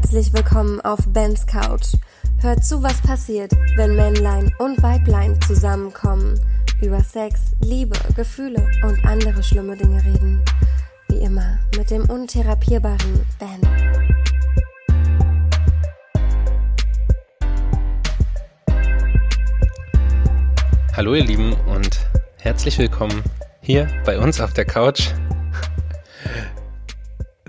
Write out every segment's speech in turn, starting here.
Herzlich willkommen auf Bens Couch. Hört zu, was passiert, wenn Männlein und Weiblein zusammenkommen, über Sex, Liebe, Gefühle und andere schlimme Dinge reden. Wie immer mit dem untherapierbaren Ben. Hallo ihr Lieben und herzlich willkommen hier bei uns auf der Couch.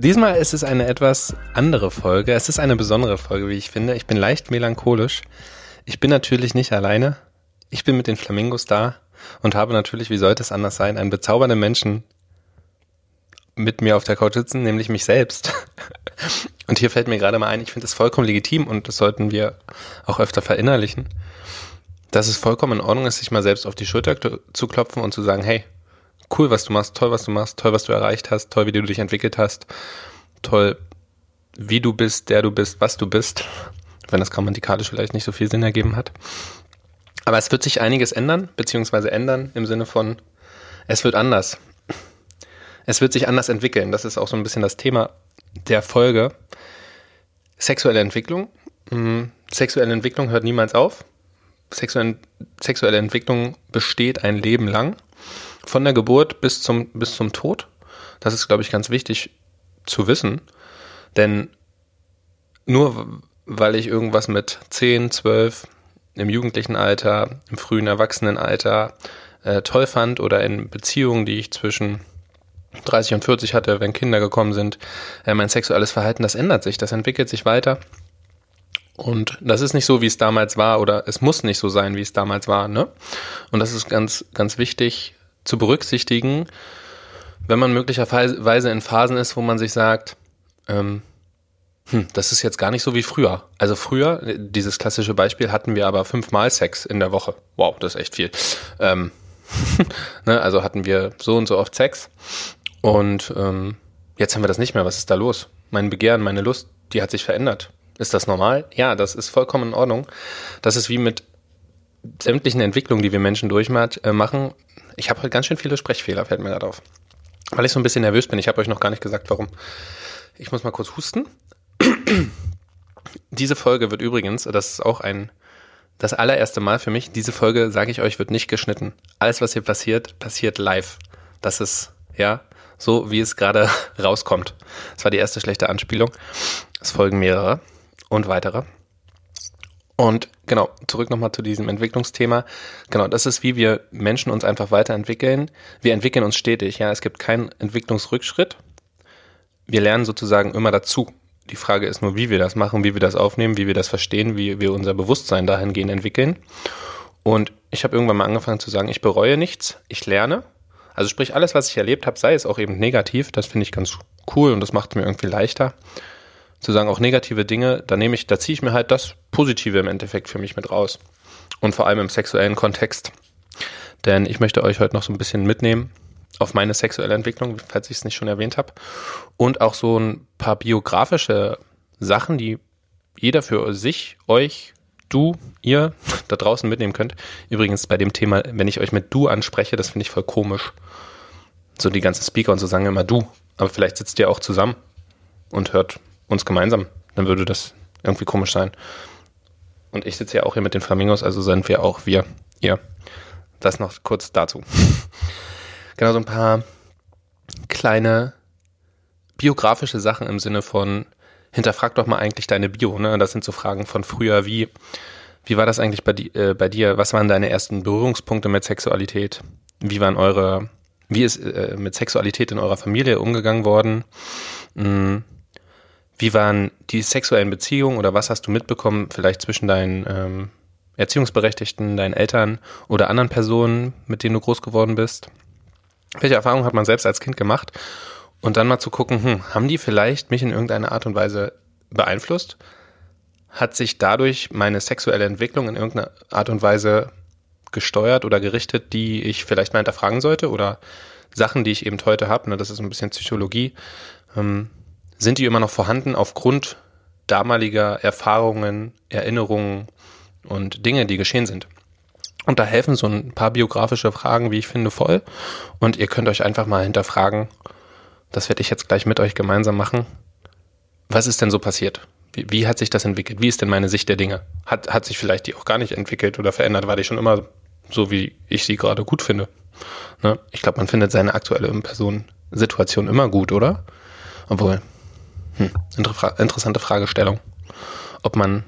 Diesmal ist es eine etwas andere Folge. Es ist eine besondere Folge, wie ich finde. Ich bin leicht melancholisch. Ich bin natürlich nicht alleine. Ich bin mit den Flamingos da und habe natürlich, wie sollte es anders sein, einen bezaubernden Menschen mit mir auf der Couch sitzen, nämlich mich selbst. Und hier fällt mir gerade mal ein, ich finde es vollkommen legitim und das sollten wir auch öfter verinnerlichen, dass es vollkommen in Ordnung ist, sich mal selbst auf die Schulter zu klopfen und zu sagen, hey, cool, was du machst, toll, was du machst, toll, was du erreicht hast, toll, wie du dich entwickelt hast, toll, wie du bist, der du bist, was du bist, wenn das grammatikalisch vielleicht nicht so viel Sinn ergeben hat. Aber es wird sich einiges ändern, beziehungsweise ändern im Sinne von, es wird anders. Es wird sich anders entwickeln. Das ist auch so ein bisschen das Thema der Folge. Sexuelle Entwicklung. Hm, sexuelle Entwicklung hört niemals auf. Sexuelle, sexuelle Entwicklung besteht ein Leben lang. Von der Geburt bis zum, bis zum Tod. Das ist, glaube ich, ganz wichtig zu wissen. Denn nur weil ich irgendwas mit 10, 12, im jugendlichen Alter, im frühen Erwachsenenalter äh, toll fand oder in Beziehungen, die ich zwischen 30 und 40 hatte, wenn Kinder gekommen sind, äh, mein sexuelles Verhalten, das ändert sich, das entwickelt sich weiter. Und das ist nicht so, wie es damals war, oder es muss nicht so sein, wie es damals war, ne? Und das ist ganz, ganz wichtig zu berücksichtigen, wenn man möglicherweise in Phasen ist, wo man sich sagt, ähm, hm, das ist jetzt gar nicht so wie früher. Also früher, dieses klassische Beispiel, hatten wir aber fünfmal Sex in der Woche. Wow, das ist echt viel. Ähm, ne, also hatten wir so und so oft Sex. Und ähm, jetzt haben wir das nicht mehr. Was ist da los? Mein Begehren, meine Lust, die hat sich verändert. Ist das normal? Ja, das ist vollkommen in Ordnung. Das ist wie mit sämtlichen Entwicklungen, die wir Menschen durchmachen. Äh, ich habe halt ganz schön viele Sprechfehler, fällt mir gerade auf. Weil ich so ein bisschen nervös bin. Ich habe euch noch gar nicht gesagt, warum. Ich muss mal kurz husten. Diese Folge wird übrigens, das ist auch ein das allererste Mal für mich, diese Folge, sage ich euch, wird nicht geschnitten. Alles, was hier passiert, passiert live. Das ist, ja, so wie es gerade rauskommt. Das war die erste schlechte Anspielung. Es folgen mehrere und weitere. Und genau, zurück nochmal zu diesem Entwicklungsthema. Genau, das ist, wie wir Menschen uns einfach weiterentwickeln. Wir entwickeln uns stetig, ja. Es gibt keinen Entwicklungsrückschritt. Wir lernen sozusagen immer dazu. Die Frage ist nur, wie wir das machen, wie wir das aufnehmen, wie wir das verstehen, wie wir unser Bewusstsein dahingehend entwickeln. Und ich habe irgendwann mal angefangen zu sagen, ich bereue nichts, ich lerne. Also sprich, alles, was ich erlebt habe, sei es auch eben negativ, das finde ich ganz cool und das macht mir irgendwie leichter. Zu sagen, auch negative Dinge, da nehme ich, da ziehe ich mir halt das Positive im Endeffekt für mich mit raus. Und vor allem im sexuellen Kontext. Denn ich möchte euch heute noch so ein bisschen mitnehmen auf meine sexuelle Entwicklung, falls ich es nicht schon erwähnt habe. Und auch so ein paar biografische Sachen, die jeder für sich, euch, du, ihr da draußen mitnehmen könnt. Übrigens bei dem Thema, wenn ich euch mit du anspreche, das finde ich voll komisch. So die ganzen Speaker und so sagen immer du. Aber vielleicht sitzt ihr auch zusammen und hört uns gemeinsam. Dann würde das irgendwie komisch sein. Und ich sitze ja auch hier mit den Flamingos, also sind wir auch wir, ihr. Das noch kurz dazu. genau, so ein paar kleine biografische Sachen im Sinne von, hinterfrag doch mal eigentlich deine Bio, ne? Das sind so Fragen von früher, wie, wie war das eigentlich bei, di äh, bei dir? Was waren deine ersten Berührungspunkte mit Sexualität? Wie waren eure, wie ist äh, mit Sexualität in eurer Familie umgegangen worden? Hm. Wie waren die sexuellen Beziehungen oder was hast du mitbekommen, vielleicht zwischen deinen ähm, Erziehungsberechtigten, deinen Eltern oder anderen Personen, mit denen du groß geworden bist? Welche Erfahrungen hat man selbst als Kind gemacht? Und dann mal zu gucken, hm, haben die vielleicht mich in irgendeiner Art und Weise beeinflusst? Hat sich dadurch meine sexuelle Entwicklung in irgendeiner Art und Weise gesteuert oder gerichtet, die ich vielleicht mal hinterfragen sollte? Oder Sachen, die ich eben heute habe, ne, das ist ein bisschen Psychologie, ähm, sind die immer noch vorhanden aufgrund damaliger Erfahrungen, Erinnerungen und Dinge, die geschehen sind? Und da helfen so ein paar biografische Fragen, wie ich finde, voll. Und ihr könnt euch einfach mal hinterfragen, das werde ich jetzt gleich mit euch gemeinsam machen. Was ist denn so passiert? Wie, wie hat sich das entwickelt? Wie ist denn meine Sicht der Dinge? Hat, hat sich vielleicht die auch gar nicht entwickelt oder verändert? War die schon immer so, wie ich sie gerade gut finde? Ne? Ich glaube, man findet seine aktuelle Person-Situation immer gut, oder? Obwohl, hm, inter interessante Fragestellung. Ob man,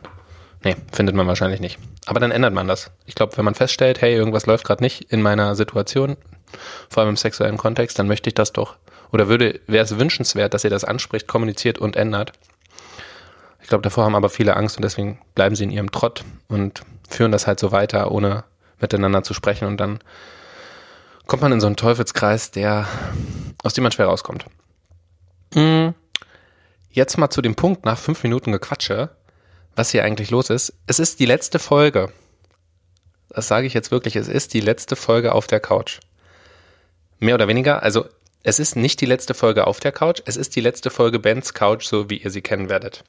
nee, findet man wahrscheinlich nicht. Aber dann ändert man das. Ich glaube, wenn man feststellt, hey, irgendwas läuft gerade nicht in meiner Situation, vor allem im sexuellen Kontext, dann möchte ich das doch, oder würde, wäre es wünschenswert, dass ihr das anspricht, kommuniziert und ändert. Ich glaube, davor haben aber viele Angst und deswegen bleiben sie in ihrem Trott und führen das halt so weiter, ohne miteinander zu sprechen und dann kommt man in so einen Teufelskreis, der, aus dem man schwer rauskommt. Hm. Jetzt mal zu dem Punkt nach fünf Minuten Gequatsche, was hier eigentlich los ist. Es ist die letzte Folge. Das sage ich jetzt wirklich. Es ist die letzte Folge auf der Couch. Mehr oder weniger. Also es ist nicht die letzte Folge auf der Couch. Es ist die letzte Folge Bens Couch, so wie ihr sie kennen werdet.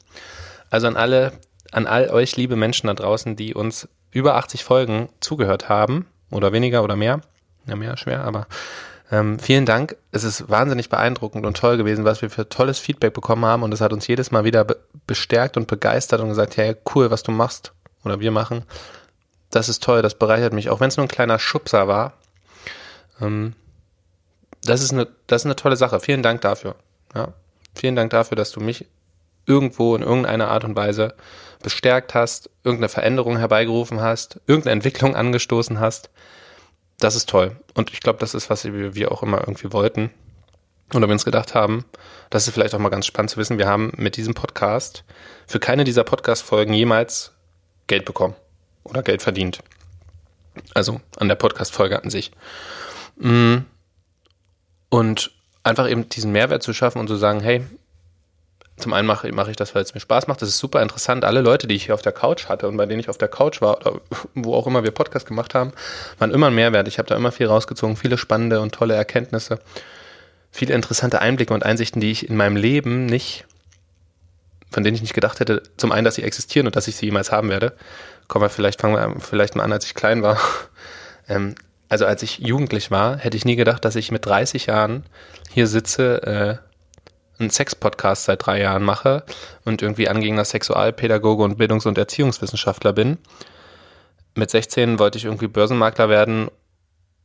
Also an alle, an all euch liebe Menschen da draußen, die uns über 80 Folgen zugehört haben oder weniger oder mehr. Ja, mehr schwer, aber ähm, vielen Dank. Es ist wahnsinnig beeindruckend und toll gewesen, was wir für tolles Feedback bekommen haben und es hat uns jedes Mal wieder be bestärkt und begeistert und gesagt, hey, cool, was du machst oder wir machen. Das ist toll, das bereichert mich, auch wenn es nur ein kleiner Schubser war. Ähm, das ist eine, das ist eine tolle Sache. Vielen Dank dafür. Ja. Vielen Dank dafür, dass du mich irgendwo in irgendeiner Art und Weise bestärkt hast, irgendeine Veränderung herbeigerufen hast, irgendeine Entwicklung angestoßen hast das ist toll. Und ich glaube, das ist, was wir auch immer irgendwie wollten. Oder wir uns gedacht haben, das ist vielleicht auch mal ganz spannend zu wissen, wir haben mit diesem Podcast für keine dieser Podcast-Folgen jemals Geld bekommen oder Geld verdient. Also an der Podcast-Folge an sich. Mm. Und einfach eben diesen Mehrwert zu schaffen und zu sagen, hey, zum einen mache, mache ich das, weil es mir Spaß macht. Das ist super interessant. Alle Leute, die ich hier auf der Couch hatte und bei denen ich auf der Couch war oder wo auch immer wir Podcast gemacht haben, waren immer ein Mehrwert. Ich habe da immer viel rausgezogen, viele spannende und tolle Erkenntnisse, viele interessante Einblicke und Einsichten, die ich in meinem Leben nicht, von denen ich nicht gedacht hätte, zum einen, dass sie existieren und dass ich sie jemals haben werde. Kommen wir vielleicht, fangen wir vielleicht mal an, als ich klein war. Ähm, also als ich jugendlich war, hätte ich nie gedacht, dass ich mit 30 Jahren hier sitze, äh, einen Sex-Podcast seit drei Jahren mache und irgendwie angehender Sexualpädagoge und Bildungs- und Erziehungswissenschaftler bin. Mit 16 wollte ich irgendwie Börsenmakler werden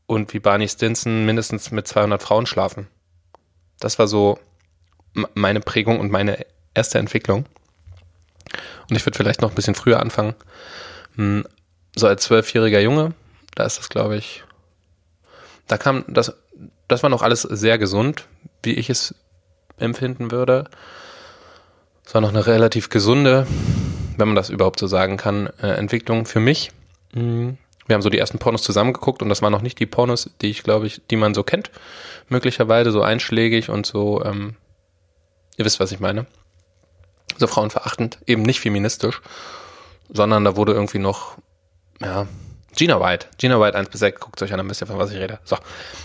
und wie Barney Stinson mindestens mit 200 Frauen schlafen. Das war so meine Prägung und meine erste Entwicklung. Und ich würde vielleicht noch ein bisschen früher anfangen. Hm, so als zwölfjähriger Junge, da ist das, glaube ich, da kam das, das war noch alles sehr gesund, wie ich es empfinden würde. Es war noch eine relativ gesunde, wenn man das überhaupt so sagen kann, äh, Entwicklung für mich. Mhm. Wir haben so die ersten Pornos zusammengeguckt und das waren noch nicht die Pornos, die ich glaube ich, die man so kennt. Möglicherweise so einschlägig und so, ähm, ihr wisst, was ich meine. So frauenverachtend, eben nicht feministisch, sondern da wurde irgendwie noch, ja, Gina White. Gina White 1 bis 6, guckt euch an, wisst ihr, von was ich rede. So,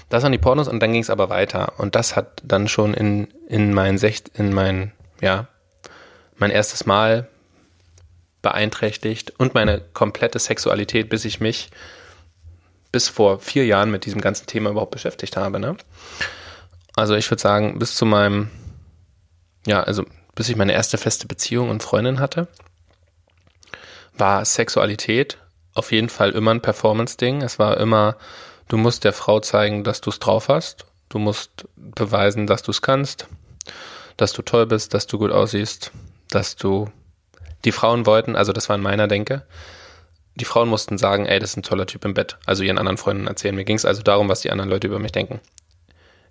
das waren die Pornos und dann ging es aber weiter. Und das hat dann schon in, in mein Secht, in mein, ja, mein erstes Mal beeinträchtigt und meine komplette Sexualität, bis ich mich bis vor vier Jahren mit diesem ganzen Thema überhaupt beschäftigt habe. Ne? Also ich würde sagen, bis zu meinem, ja, also bis ich meine erste feste Beziehung und Freundin hatte, war Sexualität auf jeden Fall immer ein Performance-Ding. Es war immer, du musst der Frau zeigen, dass du es drauf hast. Du musst beweisen, dass du es kannst, dass du toll bist, dass du gut aussiehst, dass du die Frauen wollten, also das war in meiner Denke, die Frauen mussten sagen, ey, das ist ein toller Typ im Bett, also ihren anderen Freunden erzählen. Mir ging es also darum, was die anderen Leute über mich denken.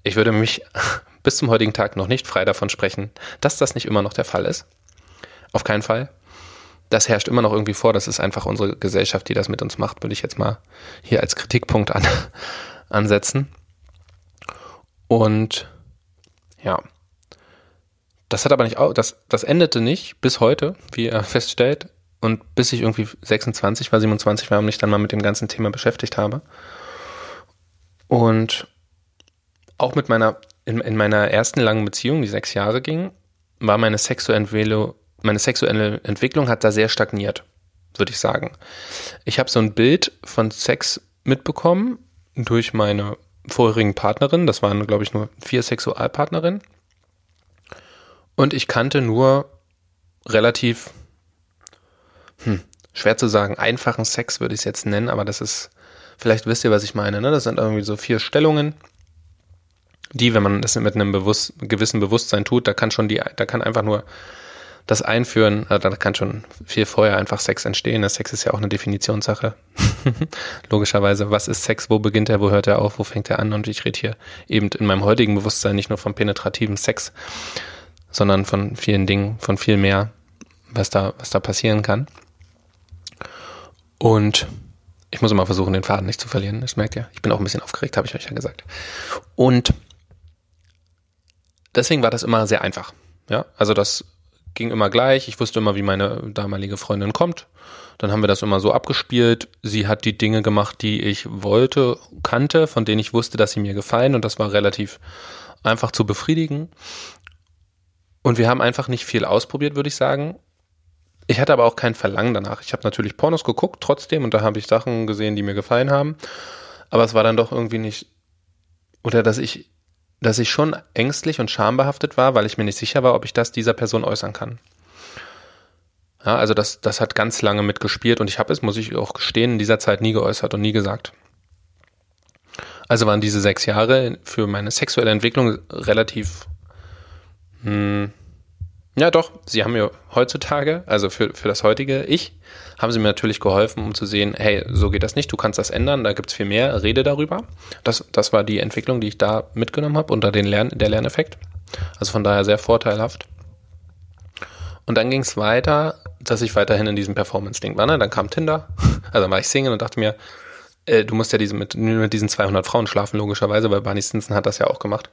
Ich würde mich bis zum heutigen Tag noch nicht frei davon sprechen, dass das nicht immer noch der Fall ist. Auf keinen Fall das herrscht immer noch irgendwie vor. Das ist einfach unsere Gesellschaft, die das mit uns macht, würde ich jetzt mal hier als Kritikpunkt an, ansetzen. Und ja, das hat aber nicht, das, das endete nicht bis heute, wie er feststellt. Und bis ich irgendwie 26 war, 27 war und mich dann mal mit dem ganzen Thema beschäftigt habe. Und auch mit meiner, in, in meiner ersten langen Beziehung, die sechs Jahre ging, war meine sexuelle meine sexuelle Entwicklung hat da sehr stagniert, würde ich sagen. Ich habe so ein Bild von Sex mitbekommen durch meine vorherigen Partnerin. Das waren, glaube ich, nur vier Sexualpartnerinnen. Und ich kannte nur relativ, hm, schwer zu sagen, einfachen Sex würde ich es jetzt nennen, aber das ist, vielleicht wisst ihr, was ich meine, ne? Das sind irgendwie so vier Stellungen, die, wenn man das mit einem bewusst, gewissen Bewusstsein tut, da kann schon die, da kann einfach nur das Einführen, äh, da kann schon viel vorher einfach Sex entstehen. Das Sex ist ja auch eine Definitionssache. Logischerweise, was ist Sex, wo beginnt er, wo hört er auf, wo fängt er an? Und ich rede hier eben in meinem heutigen Bewusstsein nicht nur vom penetrativen Sex, sondern von vielen Dingen, von viel mehr, was da, was da passieren kann. Und ich muss immer versuchen, den Faden nicht zu verlieren. Das merkt ihr. Ich bin auch ein bisschen aufgeregt, habe ich euch ja gesagt. Und deswegen war das immer sehr einfach. Ja, also das ging immer gleich. Ich wusste immer, wie meine damalige Freundin kommt. Dann haben wir das immer so abgespielt. Sie hat die Dinge gemacht, die ich wollte, kannte, von denen ich wusste, dass sie mir gefallen. Und das war relativ einfach zu befriedigen. Und wir haben einfach nicht viel ausprobiert, würde ich sagen. Ich hatte aber auch kein Verlangen danach. Ich habe natürlich Pornos geguckt trotzdem und da habe ich Sachen gesehen, die mir gefallen haben. Aber es war dann doch irgendwie nicht, oder dass ich dass ich schon ängstlich und schambehaftet war, weil ich mir nicht sicher war, ob ich das dieser Person äußern kann. Ja, also das, das hat ganz lange mitgespielt und ich habe es, muss ich auch gestehen, in dieser Zeit nie geäußert und nie gesagt. Also waren diese sechs Jahre für meine sexuelle Entwicklung relativ mh, hm, ja, doch. Sie haben mir heutzutage, also für, für das heutige Ich, haben sie mir natürlich geholfen, um zu sehen, hey, so geht das nicht, du kannst das ändern, da gibt's viel mehr, rede darüber. Das, das war die Entwicklung, die ich da mitgenommen habe unter den Lern, der Lerneffekt. Also von daher sehr vorteilhaft. Und dann ging's weiter, dass ich weiterhin in diesem Performance-Ding war. Ne? Dann kam Tinder, also dann war ich Single und dachte mir, äh, du musst ja diese mit, mit diesen 200 Frauen schlafen, logischerweise, weil Barney Stinson hat das ja auch gemacht.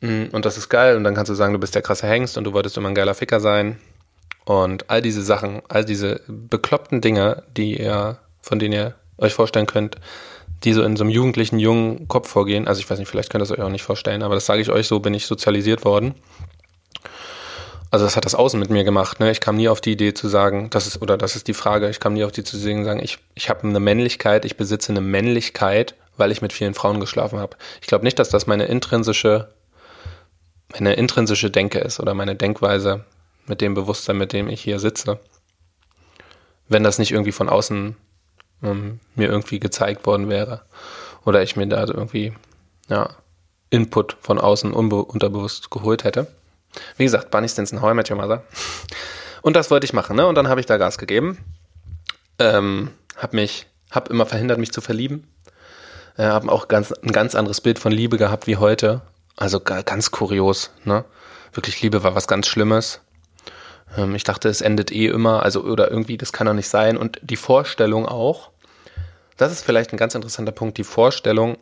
Mm, und das ist geil. Und dann kannst du sagen, du bist der krasse Hengst und du wolltest immer ein geiler Ficker sein. Und all diese Sachen, all diese bekloppten Dinge, die ihr, von denen ihr euch vorstellen könnt, die so in so einem jugendlichen, jungen Kopf vorgehen. Also ich weiß nicht, vielleicht könnt ihr es euch auch nicht vorstellen, aber das sage ich euch, so bin ich sozialisiert worden also das hat das Außen mit mir gemacht. Ne? Ich kam nie auf die Idee zu sagen, das ist, oder das ist die Frage, ich kam nie auf die zu sagen, ich, ich habe eine Männlichkeit, ich besitze eine Männlichkeit, weil ich mit vielen Frauen geschlafen habe. Ich glaube nicht, dass das meine intrinsische, meine intrinsische Denke ist oder meine Denkweise mit dem Bewusstsein, mit dem ich hier sitze. Wenn das nicht irgendwie von außen ähm, mir irgendwie gezeigt worden wäre. Oder ich mir da irgendwie, ja, Input von außen unterbewusst geholt hätte. Wie gesagt, Barney Stinson, How I Met Your Mother. Und das wollte ich machen, ne? Und dann habe ich da Gas gegeben. Ähm, hab mich, hab immer verhindert, mich zu verlieben. Äh, hab auch ganz, ein ganz anderes Bild von Liebe gehabt wie heute. Also ganz kurios, ne? Wirklich Liebe war was ganz Schlimmes. Ähm, ich dachte, es endet eh immer, also oder irgendwie, das kann doch nicht sein. Und die Vorstellung auch, das ist vielleicht ein ganz interessanter Punkt, die Vorstellung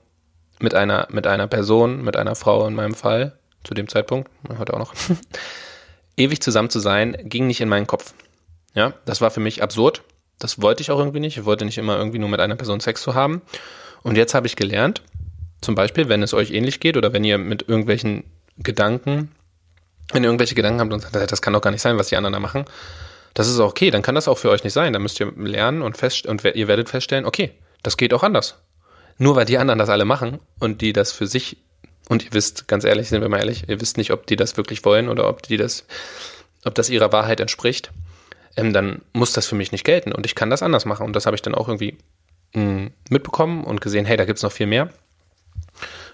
mit einer, mit einer Person, mit einer Frau in meinem Fall, zu dem Zeitpunkt, heute auch noch, ewig zusammen zu sein, ging nicht in meinen Kopf. Ja, das war für mich absurd. Das wollte ich auch irgendwie nicht. Ich wollte nicht immer irgendwie nur mit einer Person Sex zu haben. Und jetzt habe ich gelernt, zum Beispiel, wenn es euch ähnlich geht oder wenn ihr mit irgendwelchen Gedanken, wenn ihr irgendwelche Gedanken habt und sagt, das kann doch gar nicht sein, was die anderen da machen, das ist auch okay, dann kann das auch für euch nicht sein. Dann müsst ihr lernen und fest und ihr werdet feststellen, okay, das geht auch anders. Nur weil die anderen das alle machen und die das für sich und ihr wisst, ganz ehrlich, sind wir mal ehrlich, ihr wisst nicht, ob die das wirklich wollen oder ob die das, ob das ihrer Wahrheit entspricht, ähm, dann muss das für mich nicht gelten und ich kann das anders machen. Und das habe ich dann auch irgendwie mh, mm, mitbekommen und gesehen, hey, da gibt's noch viel mehr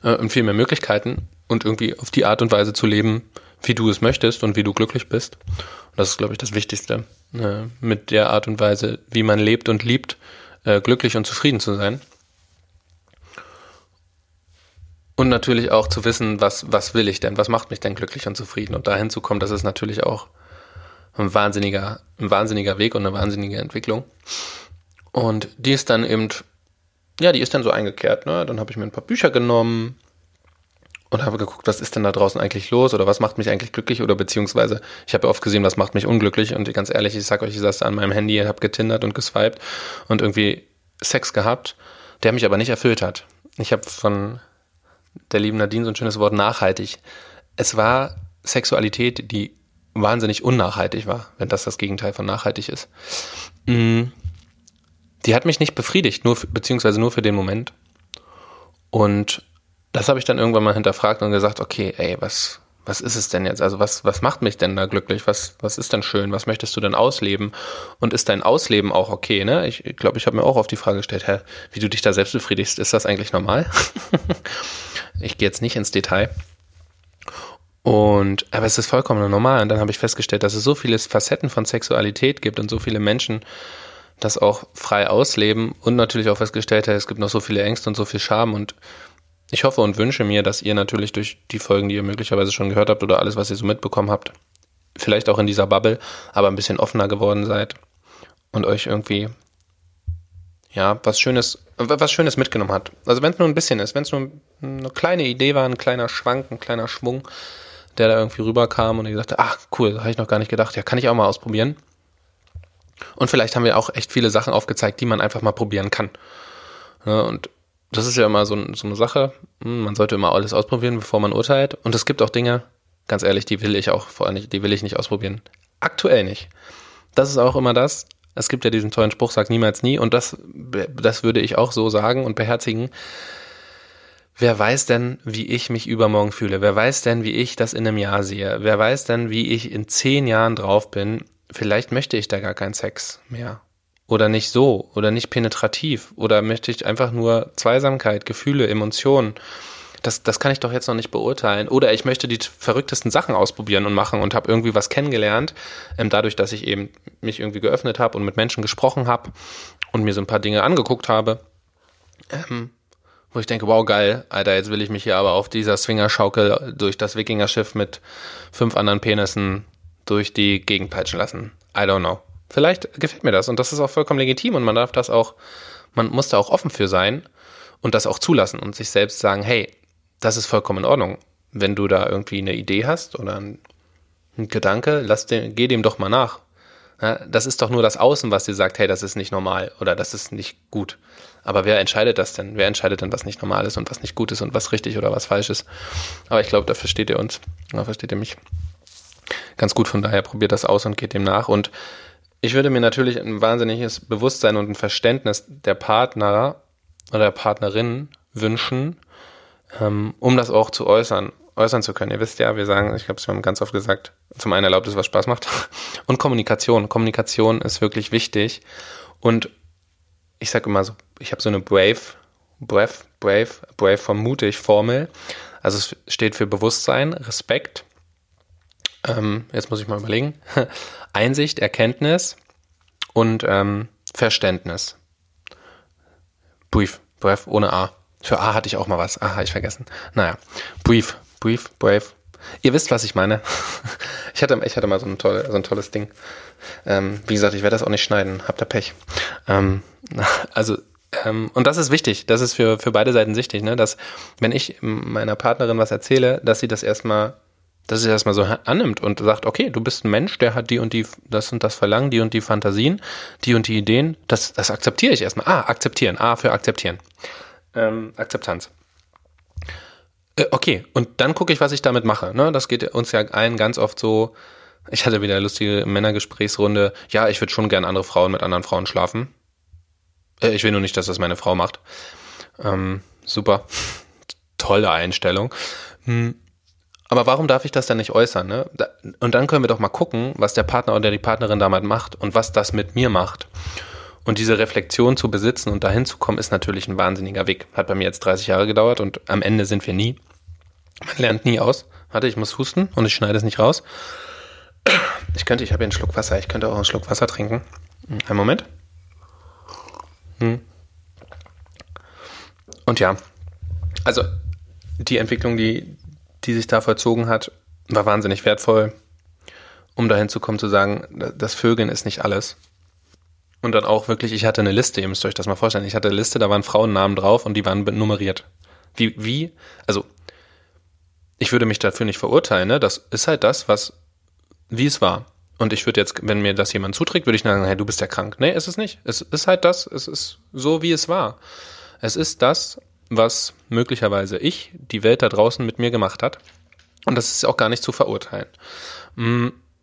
äh, und viel mehr Möglichkeiten und irgendwie auf die Art und Weise zu leben, wie du es möchtest und wie du glücklich bist. Und das ist, glaube ich, das Wichtigste, äh, mit der Art und Weise, wie man lebt und liebt, äh, glücklich und zufrieden zu sein. Und natürlich auch zu wissen, was, was will ich denn, was macht mich denn glücklich und zufrieden. Und dahin zu kommen, das ist natürlich auch ein wahnsinniger, ein wahnsinniger Weg und eine wahnsinnige Entwicklung. Und die ist dann eben, ja, die ist dann so eingekehrt. Ne? Dann habe ich mir ein paar Bücher genommen und habe geguckt, was ist denn da draußen eigentlich los oder was macht mich eigentlich glücklich oder beziehungsweise ich habe ja oft gesehen, was macht mich unglücklich und ganz ehrlich, ich sag euch, ich saß an meinem Handy, habe getindert und geswiped und irgendwie Sex gehabt, der mich aber nicht erfüllt hat. Ich habe von der lieben Nadine so ein schönes Wort nachhaltig. Es war Sexualität, die wahnsinnig unnachhaltig war, wenn das das Gegenteil von nachhaltig ist. Mm. Die hat mich nicht befriedigt, nur beziehungsweise nur für den Moment. Und das habe ich dann irgendwann mal hinterfragt und gesagt, okay, ey, was, was ist es denn jetzt? Also was, was macht mich denn da glücklich? Was, was ist denn schön? Was möchtest du denn ausleben? Und ist dein Ausleben auch okay? Ne? Ich glaube, ich, habe mir auch auf die Frage gestellt, hä, wie du dich da selbst befriedigst, ist das eigentlich normal? ich gehe jetzt nicht ins Detail. Und, aber es ist vollkommen normal. Und dann habe ich festgestellt, dass es so viele Facetten von Sexualität gibt und so viele Menschen das auch frei ausleben und natürlich auch festgestellt, es gibt noch so viele Ängste und so viel Scham und ich hoffe und wünsche mir, dass ihr natürlich durch die Folgen, die ihr möglicherweise schon gehört habt oder alles, was ihr so mitbekommen habt, vielleicht auch in dieser Bubble, aber ein bisschen offener geworden seid und euch irgendwie ja, was Schönes, was Schönes mitgenommen hat. Also wenn es nur ein bisschen ist, wenn es nur eine kleine Idee war, ein kleiner Schwank, ein kleiner Schwung, der da irgendwie rüberkam und ihr gesagt ach cool, habe ich noch gar nicht gedacht, ja, kann ich auch mal ausprobieren. Und vielleicht haben wir auch echt viele Sachen aufgezeigt, die man einfach mal probieren kann. Ja, und das ist ja immer so, so eine Sache. Hm, man sollte immer alles ausprobieren, bevor man urteilt. Und es gibt auch Dinge, ganz ehrlich, die will ich auch vor allem die will ich nicht ausprobieren. Aktuell nicht. Das ist auch immer das. Es gibt ja diesen tollen Spruch, sag niemals nie. Und das, das würde ich auch so sagen und beherzigen. Wer weiß denn, wie ich mich übermorgen fühle? Wer weiß denn, wie ich das in einem Jahr sehe? Wer weiß denn, wie ich in zehn Jahren drauf bin? Vielleicht möchte ich da gar keinen Sex mehr oder nicht so oder nicht penetrativ oder möchte ich einfach nur Zweisamkeit, Gefühle, Emotionen. Das, das kann ich doch jetzt noch nicht beurteilen. Oder ich möchte die verrücktesten Sachen ausprobieren und machen und habe irgendwie was kennengelernt, ähm, dadurch, dass ich eben mich irgendwie geöffnet habe und mit Menschen gesprochen habe und mir so ein paar Dinge angeguckt habe, ähm, wo ich denke, wow, geil, Alter, jetzt will ich mich hier aber auf dieser Swingerschaukel durch das Wikingerschiff mit fünf anderen Penissen durch die Gegend peitschen lassen. I don't know. Vielleicht gefällt mir das und das ist auch vollkommen legitim und man darf das auch, man muss da auch offen für sein und das auch zulassen und sich selbst sagen, hey, das ist vollkommen in Ordnung. Wenn du da irgendwie eine Idee hast oder ein, Gedanke, lass den, geh dem doch mal nach. Ja, das ist doch nur das Außen, was dir sagt, hey, das ist nicht normal oder das ist nicht gut. Aber wer entscheidet das denn? Wer entscheidet denn, was nicht normal ist und was nicht gut ist und was richtig oder was falsch ist? Aber ich glaube, da versteht ihr uns, da versteht ihr mich ganz gut. Von daher probiert das aus und geht dem nach. Und ich würde mir natürlich ein wahnsinniges Bewusstsein und ein Verständnis der Partner oder der Partnerin wünschen, um das auch zu äußern, äußern zu können. Ihr wisst ja, wir sagen, ich glaube, es haben ganz oft gesagt, zum einen erlaubt es, was Spaß macht. Und Kommunikation. Kommunikation ist wirklich wichtig. Und ich sage immer so, ich habe so eine Brave, Brave, Brave, Brave von mutig Formel. Also es steht für Bewusstsein, Respekt, ähm, jetzt muss ich mal überlegen, Einsicht, Erkenntnis und ähm, Verständnis. Brief, Brief ohne A. Für A hatte ich auch mal was. Ah, habe ich vergessen. Naja, Brief, Brief, Brave. Ihr wisst, was ich meine. Ich hatte, ich hatte mal so ein, toll, so ein tolles Ding. Ähm, wie gesagt, ich werde das auch nicht schneiden. Habt ihr Pech. Ähm, also, ähm, und das ist wichtig. Das ist für, für beide Seiten wichtig, ne? dass wenn ich meiner Partnerin was erzähle, dass sie das erstmal dass sie das mal so annimmt und sagt, okay, du bist ein Mensch, der hat die und die, das und das Verlangen, die und die Fantasien, die und die Ideen, das, das akzeptiere ich erstmal. Ah, akzeptieren, A für akzeptieren. Ähm, Akzeptanz. Äh, okay, und dann gucke ich, was ich damit mache. Ne? Das geht uns ja allen ganz oft so, ich hatte wieder eine lustige Männergesprächsrunde, ja, ich würde schon gern andere Frauen mit anderen Frauen schlafen. Äh, ich will nur nicht, dass das meine Frau macht. Ähm, super. Tolle Einstellung. Hm aber warum darf ich das dann nicht äußern? Ne? Und dann können wir doch mal gucken, was der Partner oder die Partnerin damit macht und was das mit mir macht. Und diese Reflexion zu besitzen und dahin zu kommen, ist natürlich ein wahnsinniger Weg. Hat bei mir jetzt 30 Jahre gedauert und am Ende sind wir nie. Man lernt nie aus. Warte, ich muss husten und ich schneide es nicht raus. Ich könnte, ich habe hier einen Schluck Wasser, ich könnte auch einen Schluck Wasser trinken. Einen Moment. Hm. Und ja, also die Entwicklung, die, die sich da vollzogen hat, war wahnsinnig wertvoll, um dahin zu kommen, zu sagen, das Vögeln ist nicht alles. Und dann auch wirklich, ich hatte eine Liste, ihr müsst euch das mal vorstellen, ich hatte eine Liste, da waren Frauennamen drauf und die waren nummeriert. Wie, wie, also, ich würde mich dafür nicht verurteilen, ne? Das ist halt das, was, wie es war. Und ich würde jetzt, wenn mir das jemand zuträgt, würde ich sagen, hey, du bist ja krank. Nee, ist es nicht. Es ist halt das, es ist so, wie es war. Es ist das, was möglicherweise ich, die Welt da draußen mit mir gemacht hat. Und das ist auch gar nicht zu verurteilen.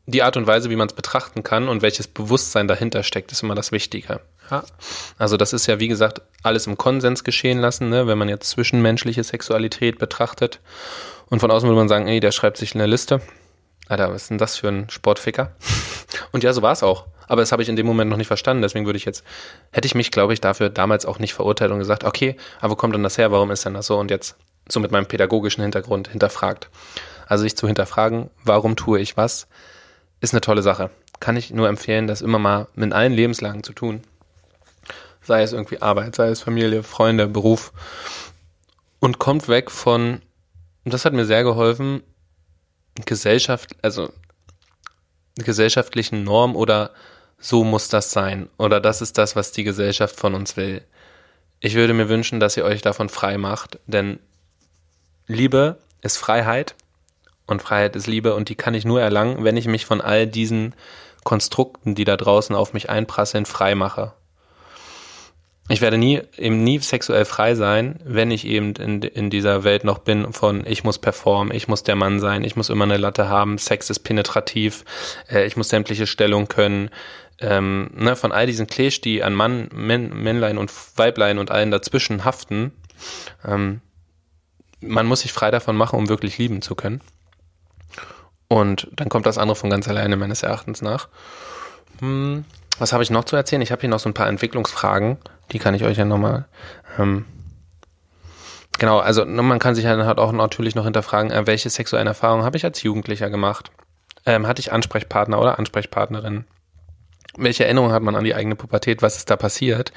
Die Art und Weise, wie man es betrachten kann und welches Bewusstsein dahinter steckt, ist immer das Wichtige. Ja. Also das ist ja, wie gesagt, alles im Konsens geschehen lassen, ne? wenn man jetzt zwischenmenschliche Sexualität betrachtet. Und von außen würde man sagen, ey, der schreibt sich eine Liste. Alter, was ist denn das für ein Sportficker? Und ja, so war es auch. Aber das habe ich in dem Moment noch nicht verstanden. Deswegen würde ich jetzt, hätte ich mich, glaube ich, dafür damals auch nicht verurteilt und gesagt, okay, aber wo kommt denn das her? Warum ist denn das so? Und jetzt so mit meinem pädagogischen Hintergrund hinterfragt. Also sich zu hinterfragen, warum tue ich was, ist eine tolle Sache. Kann ich nur empfehlen, das immer mal in allen Lebenslagen zu tun. Sei es irgendwie Arbeit, sei es Familie, Freunde, Beruf. Und kommt weg von, das hat mir sehr geholfen, Gesellschaft, also gesellschaftlichen Norm oder so muss das sein oder das ist das, was die Gesellschaft von uns will. Ich würde mir wünschen, dass ihr euch davon frei macht, denn Liebe ist Freiheit und Freiheit ist Liebe und die kann ich nur erlangen, wenn ich mich von all diesen Konstrukten, die da draußen auf mich einprasseln, frei mache. Ich werde nie, eben nie sexuell frei sein, wenn ich eben in, in dieser Welt noch bin von ich muss performen, ich muss der Mann sein, ich muss immer eine Latte haben, Sex ist penetrativ, äh, ich muss sämtliche Stellung können. Ähm, ne, von all diesen Klisch, die an Mann, Männ, Männlein und Weiblein und allen dazwischen haften, ähm, man muss sich frei davon machen, um wirklich lieben zu können. Und dann kommt das andere von ganz alleine meines Erachtens nach. Hm, was habe ich noch zu erzählen? Ich habe hier noch so ein paar Entwicklungsfragen, die kann ich euch ja nochmal. Ähm, genau, also ne, man kann sich halt auch natürlich noch hinterfragen, äh, welche sexuellen Erfahrungen habe ich als Jugendlicher gemacht? Ähm, hatte ich Ansprechpartner oder Ansprechpartnerin? Welche Erinnerung hat man an die eigene Pubertät? Was ist da passiert?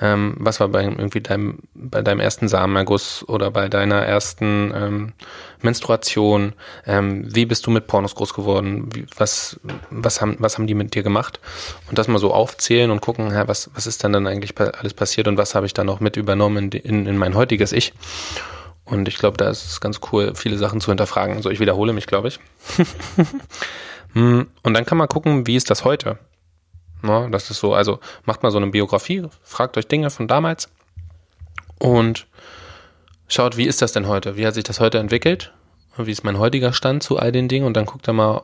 Ähm, was war bei irgendwie deinem, bei deinem ersten Samenerguss oder bei deiner ersten ähm, Menstruation? Ähm, wie bist du mit Pornos groß geworden? Wie, was, was haben, was haben die mit dir gemacht? Und das mal so aufzählen und gucken, ja, was, was ist dann dann eigentlich alles passiert und was habe ich da noch mit übernommen in, in, in mein heutiges Ich? Und ich glaube, da ist es ganz cool, viele Sachen zu hinterfragen. Also ich wiederhole mich, glaube ich. Hm, und dann kann man gucken, wie ist das heute? Ne, das ist so, also macht mal so eine Biografie, fragt euch Dinge von damals und schaut, wie ist das denn heute? Wie hat sich das heute entwickelt? Wie ist mein heutiger Stand zu all den Dingen? Und dann guckt ihr mal,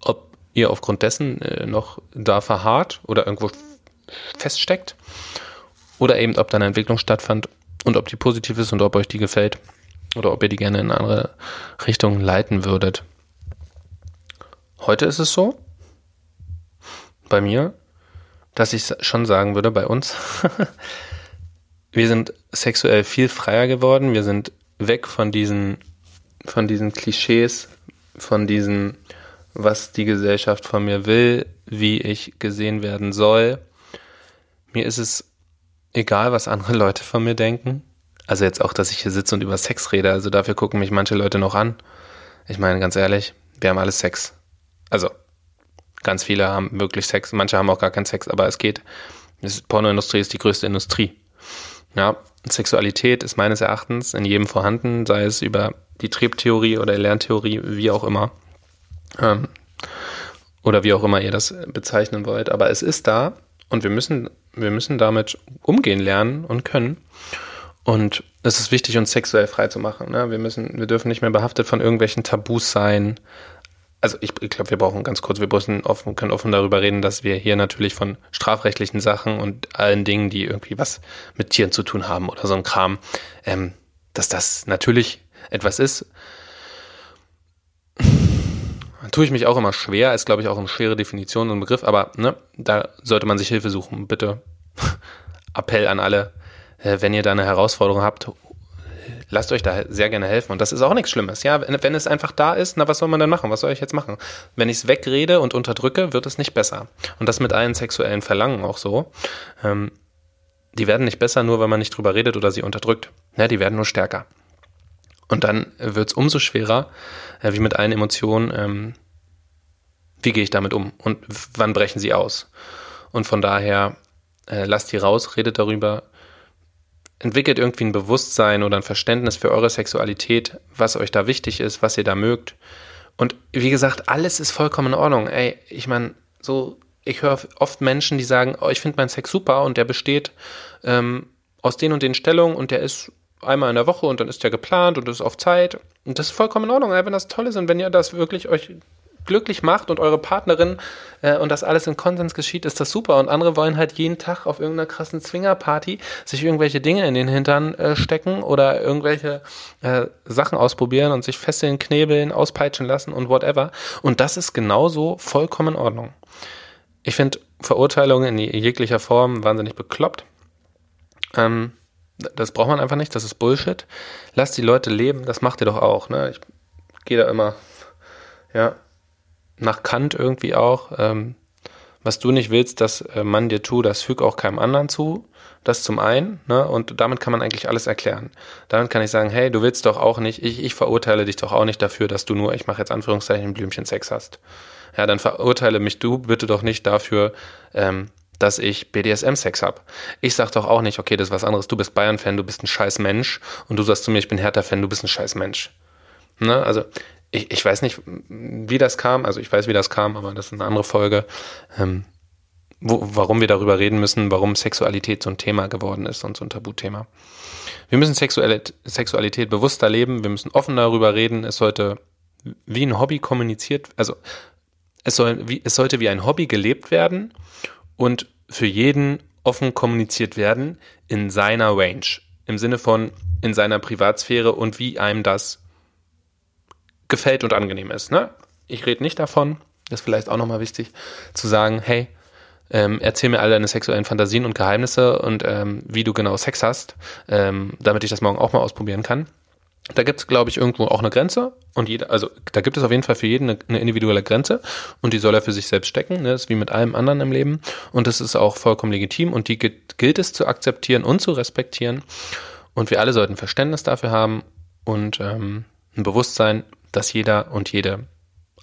ob ihr aufgrund dessen äh, noch da verharrt oder irgendwo feststeckt oder eben, ob da eine Entwicklung stattfand und ob die positiv ist und ob euch die gefällt oder ob ihr die gerne in eine andere Richtung leiten würdet. Heute ist es so, bei mir, dass ich schon sagen würde, bei uns, wir sind sexuell viel freier geworden, wir sind weg von diesen, von diesen Klischees, von diesen, was die Gesellschaft von mir will, wie ich gesehen werden soll. Mir ist es egal, was andere Leute von mir denken. Also jetzt auch, dass ich hier sitze und über Sex rede, also dafür gucken mich manche Leute noch an. Ich meine, ganz ehrlich, wir haben alles Sex. Also, Ganz viele haben wirklich Sex, manche haben auch gar keinen Sex, aber es geht. Die Pornoindustrie ist die größte Industrie. Ja, Sexualität ist meines Erachtens in jedem vorhanden, sei es über die Triebtheorie oder Lerntheorie, wie auch immer. Ähm, oder wie auch immer ihr das bezeichnen wollt. Aber es ist da und wir müssen, wir müssen damit umgehen lernen und können. Und es ist wichtig, uns sexuell frei zu machen. Ne? Wir müssen, wir dürfen nicht mehr behaftet von irgendwelchen Tabus sein, also ich, ich glaube, wir brauchen ganz kurz, wir müssen offen, können offen darüber reden, dass wir hier natürlich von strafrechtlichen Sachen und allen Dingen, die irgendwie was mit Tieren zu tun haben oder so ein Kram, ähm, dass das natürlich etwas ist. Da tue ich mich auch immer schwer, ist glaube ich auch eine schwere Definition und Begriff, aber ne, da sollte man sich Hilfe suchen. Bitte Appell an alle, äh, wenn ihr da eine Herausforderung habt, lasst euch da sehr gerne helfen. Und das ist auch nichts Schlimmes. Ja, wenn, wenn es einfach da ist, na, was soll man denn machen? Was soll ich jetzt machen? Wenn ich es wegrede und unterdrücke, wird es nicht besser. Und das mit allen sexuellen Verlangen auch so. Ähm, die werden nicht besser, nur weil man nicht drüber redet oder sie unterdrückt. Ja, die werden nur stärker. Und dann wird es umso schwerer, äh, wie mit allen Emotionen, ähm, wie gehe ich damit um und wann brechen sie aus? Und von daher äh, lasst die raus, redet darüber, entwickelt irgendwie ein Bewusstsein oder ein Verständnis für eure Sexualität, was euch da wichtig ist, was ihr da mögt. Und wie gesagt, alles ist vollkommen in Ordnung. Ey, ich meine, so, ich höre oft Menschen, die sagen, oh, ich finde meinen Sex super und der besteht ähm, aus den und den Stellungen und der ist einmal in der Woche und dann ist der geplant und ist auf Zeit. Und das ist vollkommen in Ordnung, ey, wenn das toll ist und wenn ihr das wirklich euch glücklich macht und eure Partnerin äh, und das alles in Konsens geschieht, ist das super. Und andere wollen halt jeden Tag auf irgendeiner krassen Zwingerparty sich irgendwelche Dinge in den Hintern äh, stecken oder irgendwelche äh, Sachen ausprobieren und sich fesseln, knebeln, auspeitschen lassen und whatever. Und das ist genauso vollkommen in Ordnung. Ich finde Verurteilungen in jeglicher Form wahnsinnig bekloppt. Ähm, das braucht man einfach nicht, das ist Bullshit. Lasst die Leute leben, das macht ihr doch auch. Ne? Ich gehe da immer, ja, nach Kant irgendwie auch. Ähm, was du nicht willst, dass äh, man dir tut, das füg auch keinem anderen zu. Das zum einen, ne? Und damit kann man eigentlich alles erklären. Damit kann ich sagen, hey, du willst doch auch nicht, ich, ich verurteile dich doch auch nicht dafür, dass du nur, ich mache jetzt Anführungszeichen, Blümchen Sex hast. Ja, dann verurteile mich du bitte doch nicht dafür, ähm, dass ich BDSM-Sex habe. Ich sag doch auch nicht, okay, das ist was anderes, du bist Bayern-Fan, du bist ein scheiß Mensch und du sagst zu mir, ich bin Hertha-Fan, du bist ein scheiß Mensch. Ne? Also ich, ich weiß nicht, wie das kam, also ich weiß, wie das kam, aber das ist eine andere Folge, ähm, wo, warum wir darüber reden müssen, warum Sexualität so ein Thema geworden ist und so ein Tabuthema. Wir müssen Sexualität, Sexualität bewusster leben, wir müssen offen darüber reden, es sollte wie ein Hobby kommuniziert, also es, soll, wie, es sollte wie ein Hobby gelebt werden und für jeden offen kommuniziert werden in seiner Range. Im Sinne von in seiner Privatsphäre und wie einem das gefällt und angenehm ist. Ne? Ich rede nicht davon, das ist vielleicht auch nochmal wichtig, zu sagen, hey, ähm, erzähl mir all deine sexuellen Fantasien und Geheimnisse und ähm, wie du genau Sex hast, ähm, damit ich das morgen auch mal ausprobieren kann. Da gibt es, glaube ich, irgendwo auch eine Grenze und jeder, also da gibt es auf jeden Fall für jeden eine, eine individuelle Grenze und die soll er für sich selbst stecken. Ne? Das ist wie mit allem anderen im Leben und das ist auch vollkommen legitim und die gilt, gilt es zu akzeptieren und zu respektieren und wir alle sollten Verständnis dafür haben und ähm, ein Bewusstsein, dass jeder und jede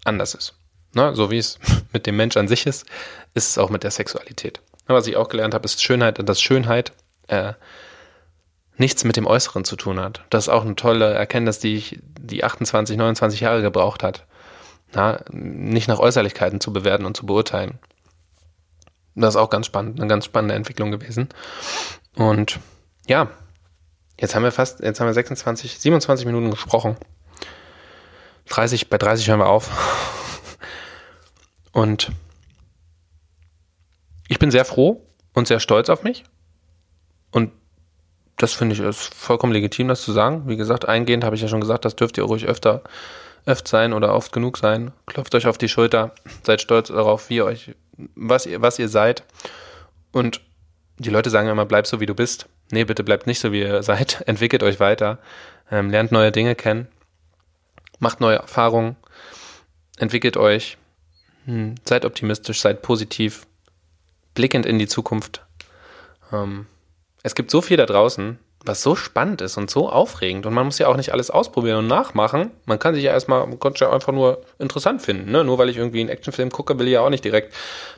anders ist. Ne? So wie es mit dem Mensch an sich ist, ist es auch mit der Sexualität. Was ich auch gelernt habe, ist Schönheit, dass Schönheit äh, nichts mit dem Äußeren zu tun hat. Das ist auch eine tolle Erkenntnis, die ich die 28, 29 Jahre gebraucht hat. Na, nicht nach Äußerlichkeiten zu bewerten und zu beurteilen. Das ist auch ganz spannend, eine ganz spannende Entwicklung gewesen. Und ja, jetzt haben wir fast, jetzt haben wir 26, 27 Minuten gesprochen. 30, bei 30 hören wir auf. Und ich bin sehr froh und sehr stolz auf mich. Und das finde ich ist vollkommen legitim, das zu sagen. Wie gesagt, eingehend habe ich ja schon gesagt, das dürft ihr ruhig öfter, öfter sein oder oft genug sein. Klopft euch auf die Schulter, seid stolz darauf, wie ihr euch, was ihr, was ihr seid. Und die Leute sagen immer, bleib so wie du bist. Nee, bitte bleibt nicht so wie ihr seid. Entwickelt euch weiter, ähm, lernt neue Dinge kennen, macht neue Erfahrungen, entwickelt euch, hm, seid optimistisch, seid positiv, blickend in die Zukunft. Ähm, es gibt so viel da draußen, was so spannend ist und so aufregend. Und man muss ja auch nicht alles ausprobieren und nachmachen. Man kann sich ja erstmal, ja einfach nur interessant finden. Ne? Nur weil ich irgendwie einen Actionfilm gucke, will ich ja auch nicht direkt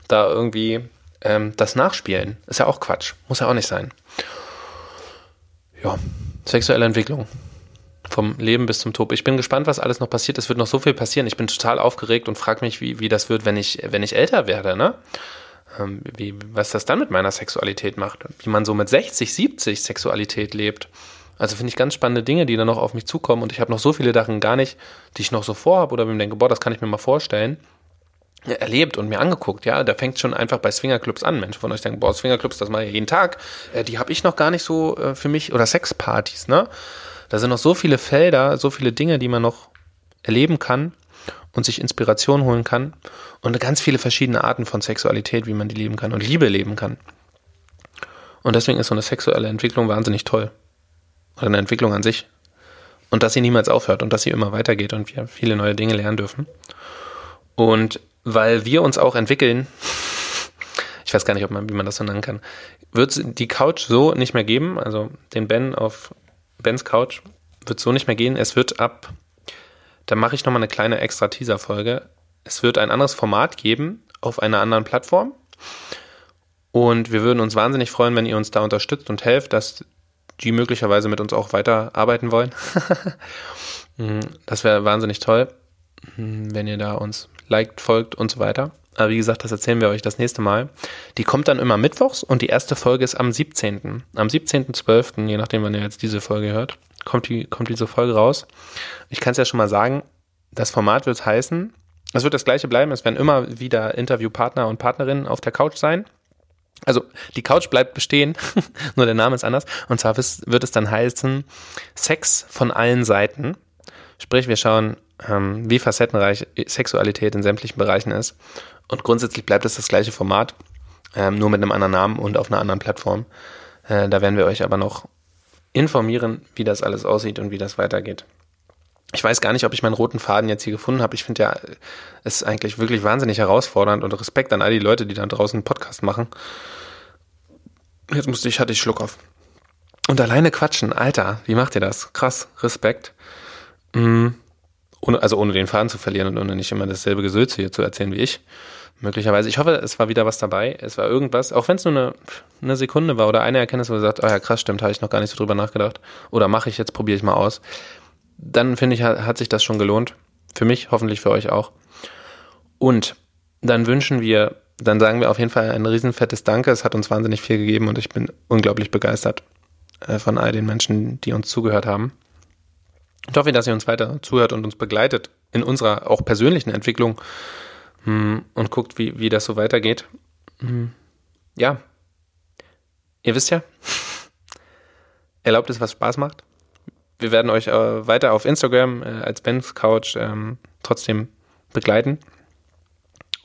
da irgendwie ähm, das nachspielen. Ist ja auch Quatsch. Muss ja auch nicht sein. Ja, sexuelle Entwicklung. Vom Leben bis zum Tod. Ich bin gespannt, was alles noch passiert. Es wird noch so viel passieren. Ich bin total aufgeregt und frage mich, wie, wie das wird, wenn ich, wenn ich älter werde. Ne? Ähm, wie, was das dann mit meiner Sexualität macht, wie man so mit 60, 70 Sexualität lebt. Also finde ich ganz spannende Dinge, die dann noch auf mich zukommen und ich habe noch so viele Sachen gar nicht, die ich noch so vorhabe oder mir denke, boah, das kann ich mir mal vorstellen, erlebt und mir angeguckt, ja, da fängt schon einfach bei Swingerclubs an. Mensch, von euch denken, boah, Swingerclubs, das mache ich jeden Tag, äh, die habe ich noch gar nicht so äh, für mich, oder Sexpartys, ne? Da sind noch so viele Felder, so viele Dinge, die man noch erleben kann und sich Inspiration holen kann und ganz viele verschiedene Arten von Sexualität, wie man die leben kann und Liebe leben kann. Und deswegen ist so eine sexuelle Entwicklung wahnsinnig toll. Oder eine Entwicklung an sich. Und dass sie niemals aufhört und dass sie immer weitergeht und wir viele neue Dinge lernen dürfen. Und weil wir uns auch entwickeln, ich weiß gar nicht, ob man, wie man das so nennen kann, wird es die Couch so nicht mehr geben, also den Ben auf Bens Couch wird so nicht mehr gehen. Es wird ab dann mache ich nochmal eine kleine extra Teaser-Folge. Es wird ein anderes Format geben auf einer anderen Plattform. Und wir würden uns wahnsinnig freuen, wenn ihr uns da unterstützt und helft, dass die möglicherweise mit uns auch weiter arbeiten wollen. Mhm, das wäre wahnsinnig toll, mhm, wenn ihr da uns liked, folgt und so weiter. Aber wie gesagt, das erzählen wir euch das nächste Mal. Die kommt dann immer mittwochs und die erste Folge ist am 17. Am 17.12., je nachdem, wann ihr jetzt diese Folge hört kommt, die, kommt diese Folge raus. Ich kann es ja schon mal sagen, das Format wird heißen es wird das gleiche bleiben. Es werden immer wieder Interviewpartner und Partnerinnen auf der Couch sein. Also die Couch bleibt bestehen, nur der Name ist anders. Und zwar wird es dann heißen Sex von allen Seiten. Sprich, wir schauen, ähm, wie facettenreich Sexualität in sämtlichen Bereichen ist. Und grundsätzlich bleibt es das gleiche Format, ähm, nur mit einem anderen Namen und auf einer anderen Plattform. Äh, da werden wir euch aber noch informieren, wie das alles aussieht und wie das weitergeht. Ich weiß gar nicht, ob ich meinen roten Faden jetzt hier gefunden habe. Ich finde ja, es ist eigentlich wirklich wahnsinnig herausfordernd und Respekt an all die Leute, die da draußen einen Podcast machen. Jetzt musste ich, hatte ich Schluck auf. Und alleine quatschen, Alter, wie macht ihr das? Krass, Respekt. Mhm. Also ohne den Faden zu verlieren und ohne nicht immer dasselbe Gesülze hier zu erzählen wie ich. Möglicherweise. Ich hoffe, es war wieder was dabei. Es war irgendwas, auch wenn es nur eine, eine Sekunde war oder eine Erkenntnis, wo ihr sagt, oh ja, krass, stimmt, habe ich noch gar nicht so drüber nachgedacht. Oder mache ich jetzt, probiere ich mal aus dann finde ich, hat, sich das schon gelohnt. Für mich, hoffentlich für euch auch. Und dann wünschen wir, dann sagen wir auf jeden Fall ein riesenfettes Danke. Es hat uns wahnsinnig viel gegeben und ich bin unglaublich begeistert äh, von all den Menschen, die uns zugehört haben. Ich hoffe, dass ihr uns weiter zuhört und uns begleitet in unserer auch persönlichen Entwicklung und guckt, wie, wie das so weitergeht. Hm, ja, ihr wisst ja, erlaubt es, was Spaß macht wir werden euch äh, weiter auf Instagram äh, als Ben's Couch ähm, trotzdem begleiten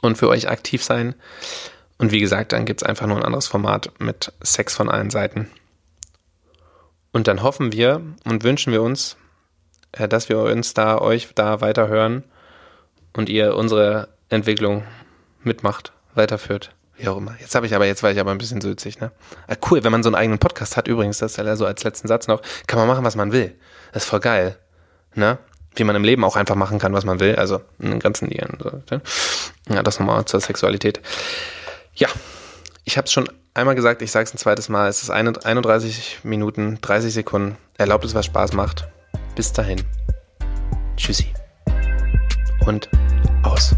und für euch aktiv sein. Und wie gesagt, dann gibt es einfach nur ein anderes Format mit Sex von allen Seiten. Und dann hoffen wir und wünschen wir uns, äh, dass wir uns da euch da weiterhören und ihr unsere Entwicklung mitmacht, weiterführt. Wie auch immer. Jetzt habe ich aber, jetzt war ich aber ein bisschen sülzig, ne? Ah, cool, wenn man so einen eigenen Podcast hat, übrigens, das ist ja so als letzten Satz noch, kann man machen, was man will. Das ist voll geil. Ne? Wie man im Leben auch einfach machen kann, was man will. Also in den ganzen Jahren. So, ne? Ja, das nochmal zur Sexualität. Ja, ich habe es schon einmal gesagt, ich sage es ein zweites Mal. Es ist 31 Minuten, 30 Sekunden. Erlaubt es, was Spaß macht. Bis dahin. Tschüssi. Und aus.